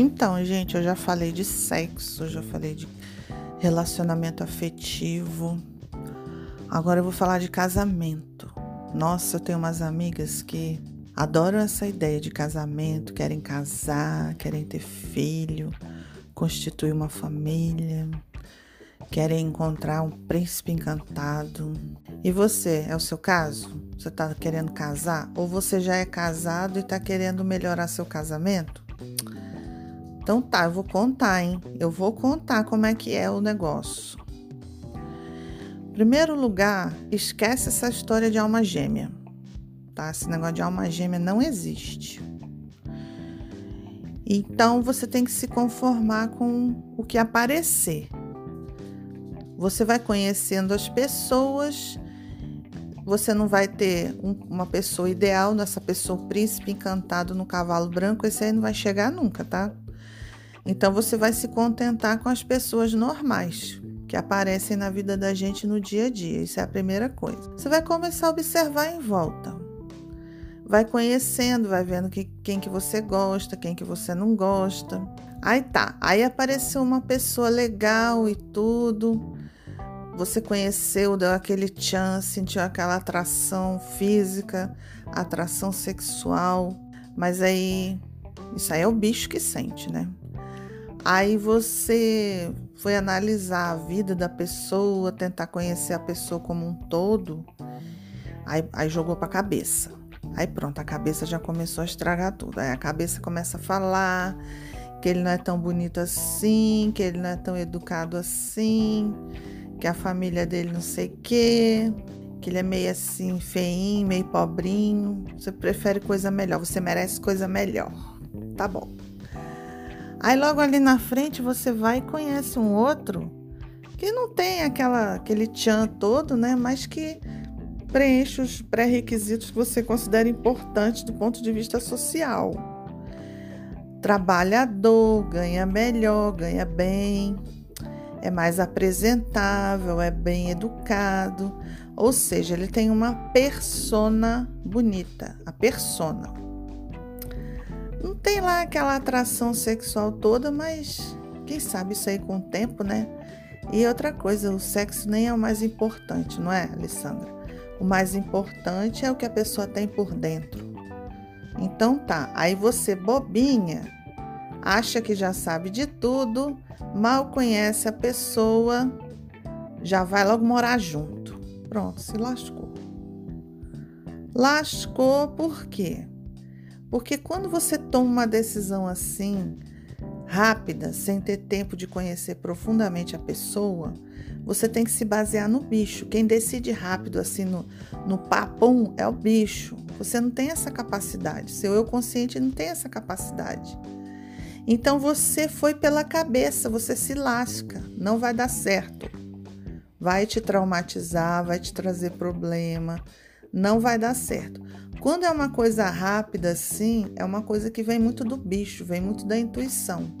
Então, gente, eu já falei de sexo, já falei de relacionamento afetivo. Agora eu vou falar de casamento. Nossa, eu tenho umas amigas que adoram essa ideia de casamento, querem casar, querem ter filho, constituir uma família, querem encontrar um príncipe encantado. E você, é o seu caso? Você está querendo casar? Ou você já é casado e está querendo melhorar seu casamento? Então tá, eu vou contar, hein? Eu vou contar como é que é o negócio. Primeiro lugar, esquece essa história de alma gêmea. Tá? Esse negócio de alma gêmea não existe. Então você tem que se conformar com o que aparecer. Você vai conhecendo as pessoas, você não vai ter um, uma pessoa ideal nessa pessoa príncipe encantado no cavalo branco, esse aí não vai chegar nunca, tá? Então você vai se contentar com as pessoas normais que aparecem na vida da gente no dia a dia. Isso é a primeira coisa. Você vai começar a observar em volta. Vai conhecendo, vai vendo que, quem que você gosta, quem que você não gosta. Aí tá, aí apareceu uma pessoa legal e tudo. Você conheceu, deu aquele chance, sentiu aquela atração física, atração sexual, mas aí isso aí é o bicho que sente, né? Aí você foi analisar a vida da pessoa, tentar conhecer a pessoa como um todo, aí, aí jogou para a cabeça. Aí pronto, a cabeça já começou a estragar tudo. Aí a cabeça começa a falar que ele não é tão bonito assim, que ele não é tão educado assim, que a família dele não sei o quê, que ele é meio assim, feinho, meio pobrinho. Você prefere coisa melhor, você merece coisa melhor. Tá bom. Aí logo ali na frente você vai e conhece um outro que não tem aquela, aquele tchan todo, né? Mas que preenche os pré-requisitos que você considera importantes do ponto de vista social. Trabalhador, ganha melhor, ganha bem, é mais apresentável, é bem educado, ou seja, ele tem uma persona bonita, a persona. Não tem lá aquela atração sexual toda, mas quem sabe isso aí com o tempo, né? E outra coisa, o sexo nem é o mais importante, não é, Alessandra? O mais importante é o que a pessoa tem por dentro. Então tá, aí você bobinha, acha que já sabe de tudo, mal conhece a pessoa, já vai logo morar junto. Pronto, se lascou. Lascou por quê? Porque quando você toma uma decisão assim, rápida, sem ter tempo de conhecer profundamente a pessoa, você tem que se basear no bicho. Quem decide rápido, assim, no, no papum, é o bicho. Você não tem essa capacidade. Seu eu consciente não tem essa capacidade. Então você foi pela cabeça, você se lasca, não vai dar certo. Vai te traumatizar, vai te trazer problema, não vai dar certo. Quando é uma coisa rápida assim, é uma coisa que vem muito do bicho, vem muito da intuição.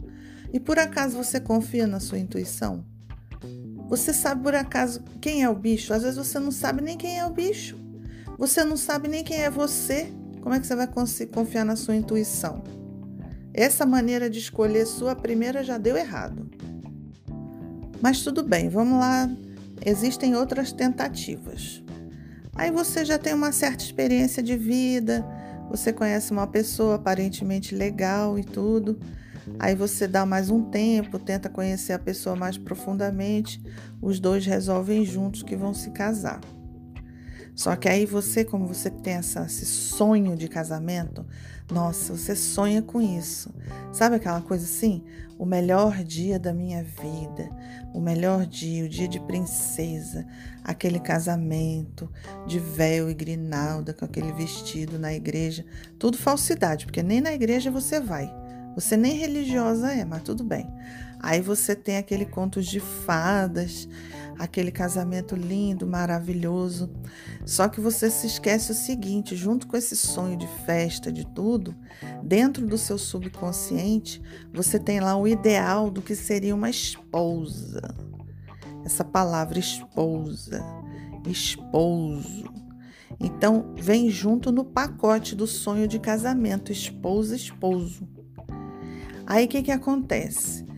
E por acaso você confia na sua intuição? Você sabe por acaso quem é o bicho? Às vezes você não sabe nem quem é o bicho. Você não sabe nem quem é você. Como é que você vai confiar na sua intuição? Essa maneira de escolher sua primeira já deu errado. Mas tudo bem, vamos lá. Existem outras tentativas. Aí você já tem uma certa experiência de vida, você conhece uma pessoa aparentemente legal e tudo. Aí você dá mais um tempo, tenta conhecer a pessoa mais profundamente, os dois resolvem juntos que vão se casar. Só que aí você, como você tem essa, esse sonho de casamento, nossa, você sonha com isso. Sabe aquela coisa assim? O melhor dia da minha vida, o melhor dia, o dia de princesa, aquele casamento de véu e grinalda com aquele vestido na igreja. Tudo falsidade, porque nem na igreja você vai. Você nem religiosa é, mas tudo bem. Aí você tem aquele conto de fadas, aquele casamento lindo, maravilhoso. Só que você se esquece o seguinte: junto com esse sonho de festa, de tudo, dentro do seu subconsciente, você tem lá o ideal do que seria uma esposa. Essa palavra esposa, esposo. Então, vem junto no pacote do sonho de casamento, esposa, esposo. Aí o que, que acontece?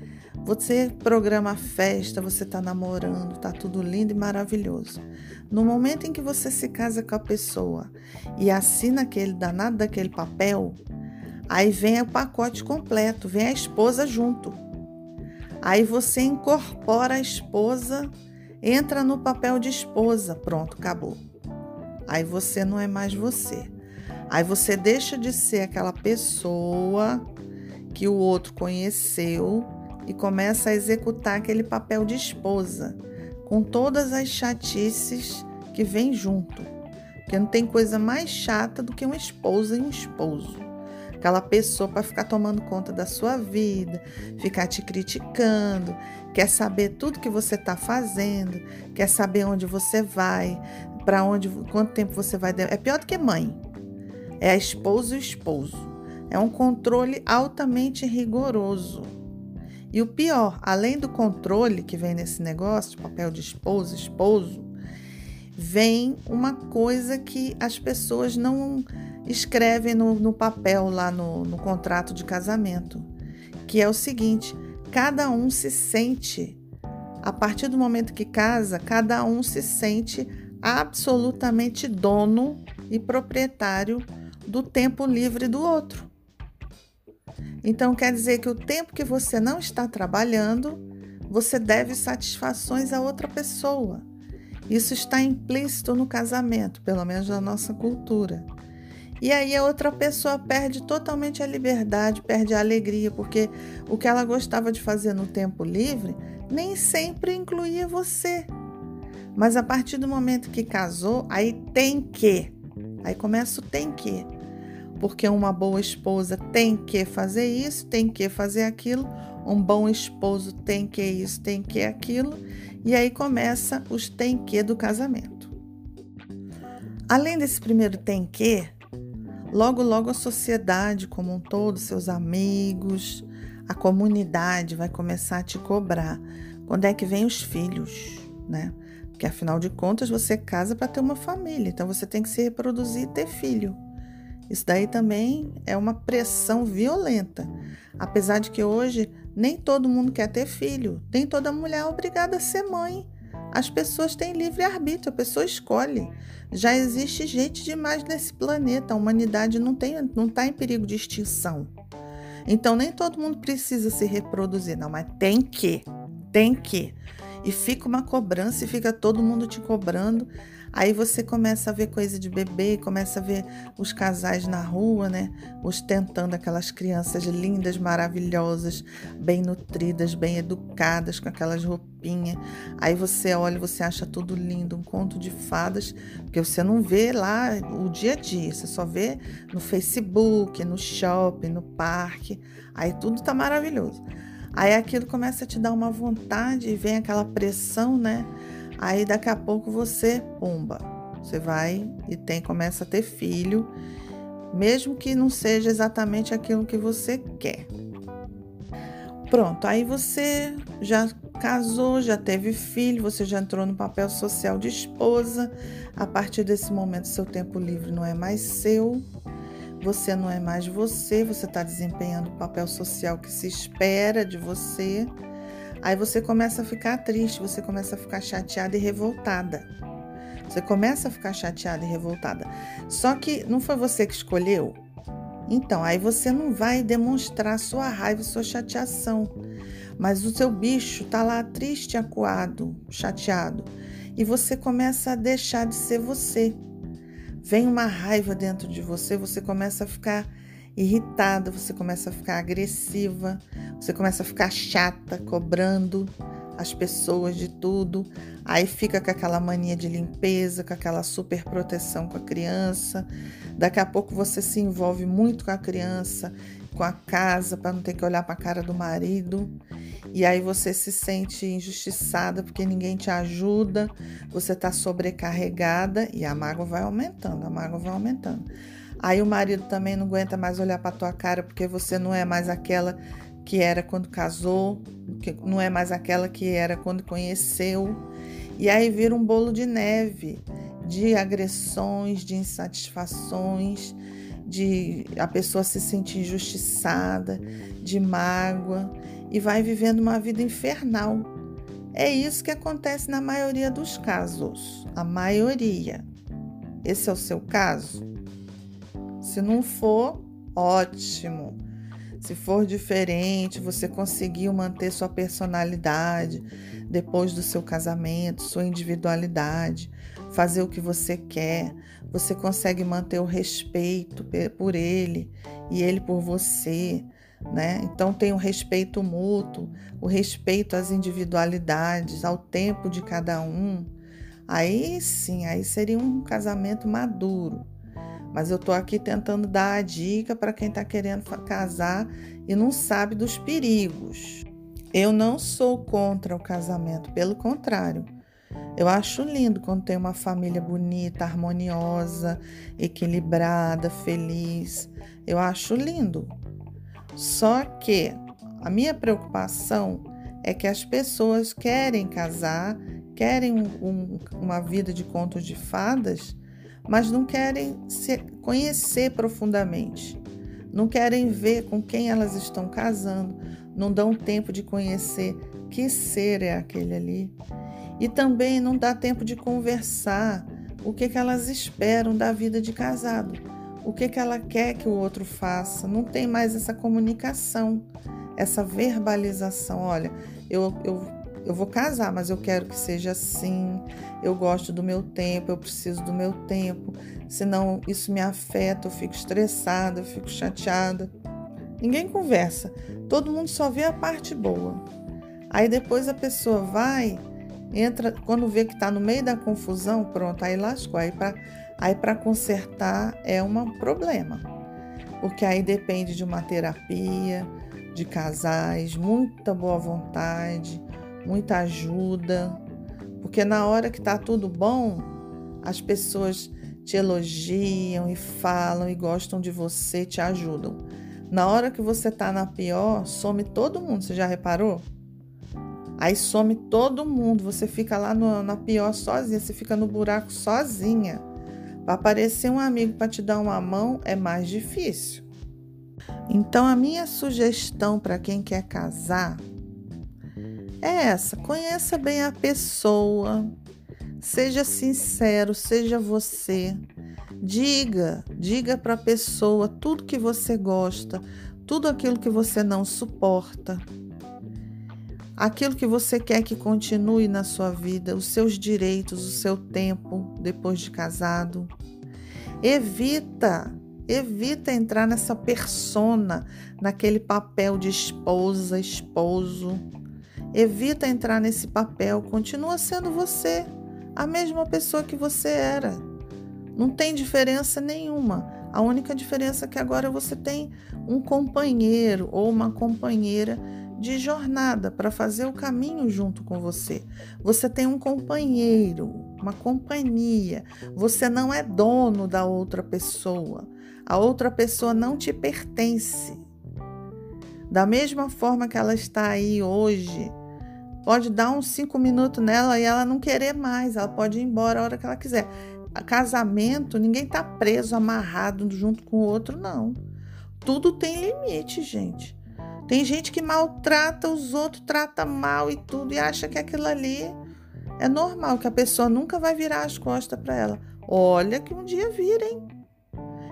Você programa a festa, você está namorando, tá tudo lindo e maravilhoso. No momento em que você se casa com a pessoa e assina aquele danado daquele papel, aí vem o pacote completo, vem a esposa junto. Aí você incorpora a esposa, entra no papel de esposa, pronto, acabou. Aí você não é mais você. Aí você deixa de ser aquela pessoa que o outro conheceu e começa a executar aquele papel de esposa, com todas as chatices que vem junto. Porque não tem coisa mais chata do que uma esposa e um esposo. Aquela pessoa para ficar tomando conta da sua vida, ficar te criticando, quer saber tudo que você está fazendo, quer saber onde você vai, para onde, quanto tempo você vai. É pior do que mãe. É a esposa e o esposo. É um controle altamente rigoroso. E o pior, além do controle que vem nesse negócio, papel de esposa, esposo, vem uma coisa que as pessoas não escrevem no, no papel lá no, no contrato de casamento, que é o seguinte: cada um se sente, a partir do momento que casa, cada um se sente absolutamente dono e proprietário do tempo livre do outro. Então quer dizer que o tempo que você não está trabalhando, você deve satisfações a outra pessoa. Isso está implícito no casamento, pelo menos na nossa cultura. E aí a outra pessoa perde totalmente a liberdade, perde a alegria, porque o que ela gostava de fazer no tempo livre nem sempre incluía você. Mas a partir do momento que casou, aí tem que. Aí começa o tem que porque uma boa esposa tem que fazer isso, tem que fazer aquilo, um bom esposo tem que isso, tem que aquilo, e aí começa os tem que do casamento. Além desse primeiro tem que, logo logo a sociedade como um todo, seus amigos, a comunidade vai começar a te cobrar. Quando é que vem os filhos, né? Porque afinal de contas você casa para ter uma família, então você tem que se reproduzir e ter filho. Isso daí também é uma pressão violenta. Apesar de que hoje nem todo mundo quer ter filho, nem toda mulher é obrigada a ser mãe. As pessoas têm livre arbítrio, a pessoa escolhe. Já existe gente demais nesse planeta, a humanidade não está tá em perigo de extinção. Então nem todo mundo precisa se reproduzir, não, mas tem que, tem que. E fica uma cobrança e fica todo mundo te cobrando. Aí você começa a ver coisa de bebê, começa a ver os casais na rua, né? Ostentando aquelas crianças lindas, maravilhosas, bem nutridas, bem educadas, com aquelas roupinhas. Aí você olha, você acha tudo lindo, um conto de fadas, porque você não vê lá o dia a dia, você só vê no Facebook, no shopping, no parque. Aí tudo tá maravilhoso. Aí aquilo começa a te dar uma vontade e vem aquela pressão, né? Aí daqui a pouco você, pumba, você vai e tem começa a ter filho, mesmo que não seja exatamente aquilo que você quer. Pronto, aí você já casou, já teve filho, você já entrou no papel social de esposa. A partir desse momento, seu tempo livre não é mais seu, você não é mais você, você está desempenhando o papel social que se espera de você. Aí você começa a ficar triste, você começa a ficar chateada e revoltada. Você começa a ficar chateada e revoltada. Só que não foi você que escolheu. Então, aí você não vai demonstrar sua raiva, sua chateação. Mas o seu bicho tá lá triste, acuado, chateado. E você começa a deixar de ser você. Vem uma raiva dentro de você, você começa a ficar irritada, você começa a ficar agressiva, você começa a ficar chata, cobrando as pessoas de tudo. Aí fica com aquela mania de limpeza, com aquela super proteção com a criança. Daqui a pouco você se envolve muito com a criança, com a casa, para não ter que olhar para a cara do marido. E aí você se sente injustiçada porque ninguém te ajuda, você está sobrecarregada e a mágoa vai aumentando, a mágoa vai aumentando. Aí o marido também não aguenta mais olhar para tua cara porque você não é mais aquela que era quando casou, que não é mais aquela que era quando conheceu. E aí vira um bolo de neve de agressões, de insatisfações, de a pessoa se sentir injustiçada, de mágoa e vai vivendo uma vida infernal. É isso que acontece na maioria dos casos, a maioria. Esse é o seu caso? Se não for, ótimo. Se for diferente, você conseguiu manter sua personalidade depois do seu casamento, sua individualidade, fazer o que você quer, você consegue manter o respeito por ele e ele por você, né? Então tem o respeito mútuo, o respeito às individualidades, ao tempo de cada um. Aí sim, aí seria um casamento maduro. Mas eu estou aqui tentando dar a dica para quem está querendo casar e não sabe dos perigos. Eu não sou contra o casamento, pelo contrário. Eu acho lindo quando tem uma família bonita, harmoniosa, equilibrada, feliz. Eu acho lindo. Só que a minha preocupação é que as pessoas querem casar, querem um, um, uma vida de contos de fadas, mas não querem se conhecer profundamente. Não querem ver com quem elas estão casando, não dão tempo de conhecer que ser é aquele ali. E também não dá tempo de conversar o que, que elas esperam da vida de casado, o que, que ela quer que o outro faça. Não tem mais essa comunicação, essa verbalização. Olha, eu, eu, eu vou casar, mas eu quero que seja assim. Eu gosto do meu tempo, eu preciso do meu tempo. Senão isso me afeta, eu fico estressada, eu fico chateada. Ninguém conversa, todo mundo só vê a parte boa. Aí depois a pessoa vai entra, quando vê que está no meio da confusão, pronto, aí lascou. Aí para aí consertar é um problema, porque aí depende de uma terapia, de casais, muita boa vontade, muita ajuda, porque na hora que está tudo bom, as pessoas te elogiam e falam e gostam de você, te ajudam. Na hora que você está na pior, some todo mundo. Você já reparou? Aí some todo mundo, você fica lá no, na pior sozinha, você fica no buraco sozinha. Para aparecer um amigo para te dar uma mão é mais difícil. Então, a minha sugestão para quem quer casar é essa: conheça bem a pessoa, seja sincero, seja você. Diga, diga para a pessoa tudo que você gosta, tudo aquilo que você não suporta aquilo que você quer que continue na sua vida, os seus direitos, o seu tempo depois de casado. Evita, evita entrar nessa persona, naquele papel de esposa, esposo. Evita entrar nesse papel, continua sendo você, a mesma pessoa que você era. Não tem diferença nenhuma. A única diferença é que agora você tem um companheiro ou uma companheira de jornada para fazer o caminho junto com você. Você tem um companheiro, uma companhia. Você não é dono da outra pessoa. A outra pessoa não te pertence. Da mesma forma que ela está aí hoje, pode dar uns cinco minutos nela e ela não querer mais. Ela pode ir embora a hora que ela quiser. Casamento, ninguém está preso, amarrado junto com o outro, não. Tudo tem limite, gente. Tem gente que maltrata os outros, trata mal e tudo, e acha que aquilo ali é normal, que a pessoa nunca vai virar as costas para ela. Olha que um dia virem.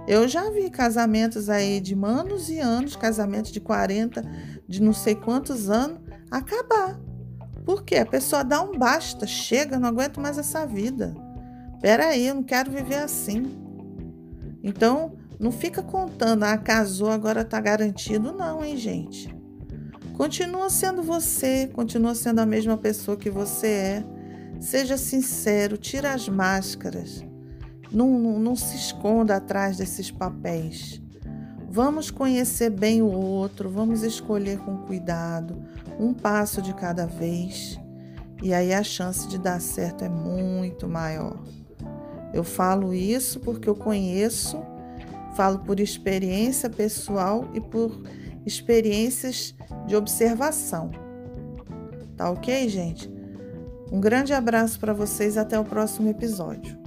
Eu já vi casamentos aí de anos e anos, casamentos de 40, de não sei quantos anos, acabar. Porque a pessoa dá um basta, chega, não aguento mais essa vida. Peraí, eu não quero viver assim. Então, não fica contando, ah, casou, agora tá garantido, não, hein, gente? Continua sendo você, continua sendo a mesma pessoa que você é. Seja sincero, tira as máscaras. Não, não, não se esconda atrás desses papéis. Vamos conhecer bem o outro, vamos escolher com cuidado, um passo de cada vez. E aí a chance de dar certo é muito maior. Eu falo isso porque eu conheço Falo por experiência pessoal e por experiências de observação. Tá ok, gente? Um grande abraço para vocês até o próximo episódio.